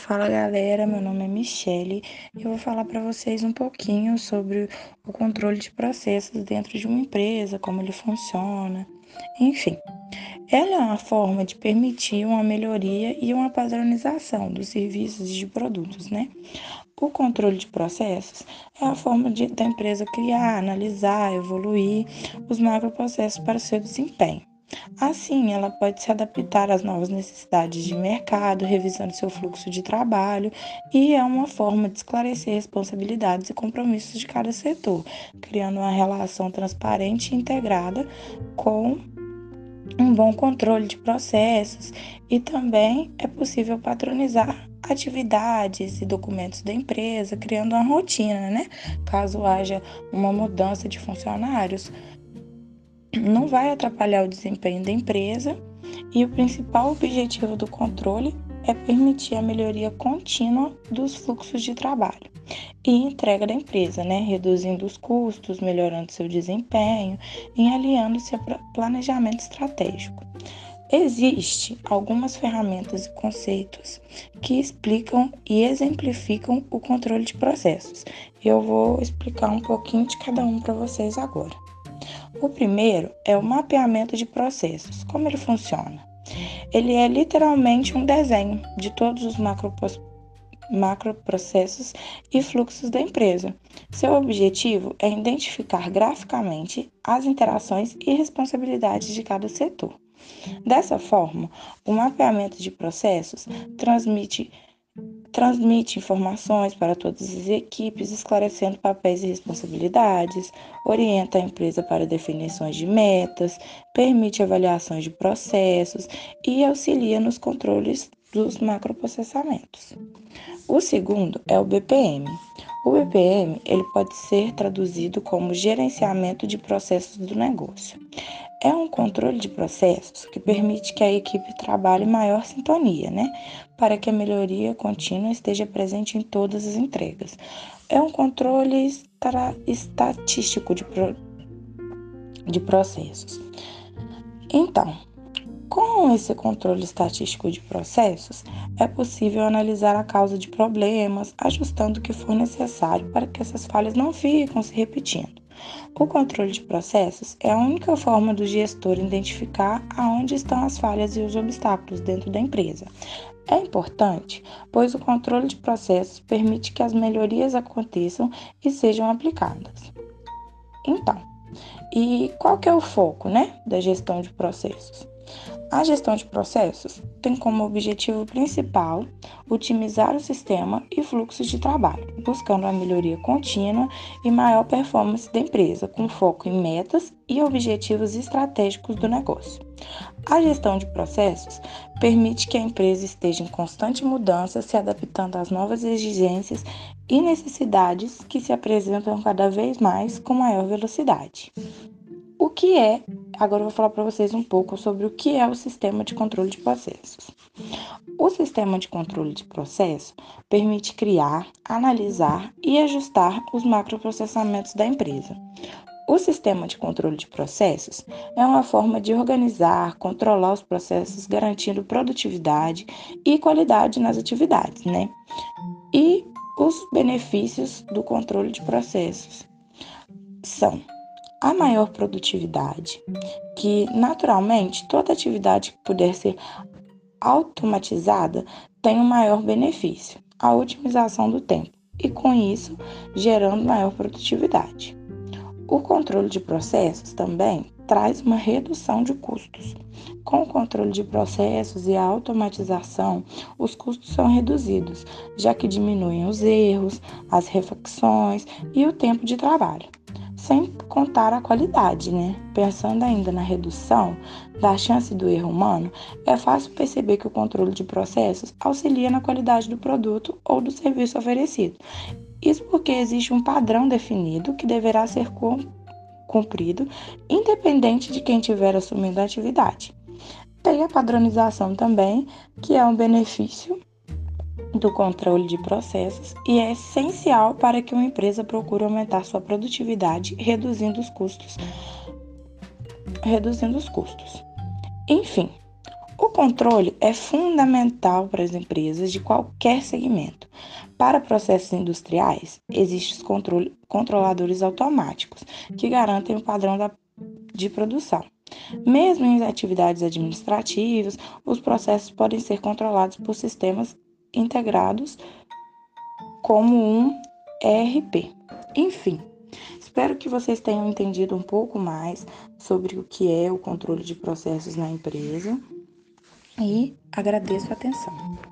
Fala galera, meu nome é Michele e eu vou falar para vocês um pouquinho sobre o controle de processos dentro de uma empresa, como ele funciona, enfim. Ela é uma forma de permitir uma melhoria e uma padronização dos serviços e de produtos, né? O controle de processos é a forma de, da empresa criar, analisar, evoluir os macroprocessos para o seu desempenho. Assim, ela pode se adaptar às novas necessidades de mercado, revisando seu fluxo de trabalho, e é uma forma de esclarecer responsabilidades e compromissos de cada setor, criando uma relação transparente e integrada com um bom controle de processos e também é possível patronizar atividades e documentos da empresa, criando uma rotina, né? Caso haja uma mudança de funcionários não vai atrapalhar o desempenho da empresa e o principal objetivo do controle é permitir a melhoria contínua dos fluxos de trabalho e entrega da empresa, né? reduzindo os custos, melhorando seu desempenho e alinhando-se a planejamento estratégico. Existem algumas ferramentas e conceitos que explicam e exemplificam o controle de processos. Eu vou explicar um pouquinho de cada um para vocês agora. O primeiro é o mapeamento de processos. Como ele funciona? Ele é literalmente um desenho de todos os macroprocessos e fluxos da empresa. Seu objetivo é identificar graficamente as interações e responsabilidades de cada setor. Dessa forma, o mapeamento de processos transmite transmite informações para todas as equipes, esclarecendo papéis e responsabilidades, orienta a empresa para definições de metas, permite avaliações de processos e auxilia nos controles dos macroprocessamentos. O segundo é o BPM. O BPM ele pode ser traduzido como gerenciamento de processos do negócio. É um controle de processos que permite que a equipe trabalhe em maior sintonia, né? Para que a melhoria contínua esteja presente em todas as entregas. É um controle estatístico de, pro, de processos. Então, com esse controle estatístico de processos, é possível analisar a causa de problemas, ajustando o que for necessário para que essas falhas não fiquem se repetindo. O controle de processos é a única forma do gestor identificar aonde estão as falhas e os obstáculos dentro da empresa. É importante, pois o controle de processos permite que as melhorias aconteçam e sejam aplicadas. Então, e qual que é o foco, né, da gestão de processos? A gestão de processos tem como objetivo principal otimizar o sistema e fluxos de trabalho, buscando a melhoria contínua e maior performance da empresa, com foco em metas e objetivos estratégicos do negócio. A gestão de processos permite que a empresa esteja em constante mudança, se adaptando às novas exigências e necessidades que se apresentam cada vez mais com maior velocidade. O que é? Agora eu vou falar para vocês um pouco sobre o que é o sistema de controle de processos. O sistema de controle de processo permite criar, analisar e ajustar os macroprocessamentos da empresa. O sistema de controle de processos é uma forma de organizar, controlar os processos, garantindo produtividade e qualidade nas atividades, né? E os benefícios do controle de processos são a maior produtividade, que naturalmente toda atividade que puder ser automatizada tem um maior benefício, a otimização do tempo, e com isso gerando maior produtividade. O controle de processos também traz uma redução de custos. Com o controle de processos e a automatização, os custos são reduzidos, já que diminuem os erros, as reflexões e o tempo de trabalho sem contar a qualidade, né? Pensando ainda na redução da chance do erro humano, é fácil perceber que o controle de processos auxilia na qualidade do produto ou do serviço oferecido. Isso porque existe um padrão definido que deverá ser cumprido, independente de quem estiver assumindo a atividade. Tem a padronização também, que é um benefício do controle de processos e é essencial para que uma empresa procure aumentar sua produtividade, reduzindo os custos. Reduzindo os custos. Enfim, O controle é fundamental para as empresas de qualquer segmento. Para processos industriais, existem os controladores automáticos, que garantem o padrão da, de produção. Mesmo em atividades administrativas, os processos podem ser controlados por sistemas integrados como um ERP. Enfim, espero que vocês tenham entendido um pouco mais sobre o que é o controle de processos na empresa e agradeço a atenção.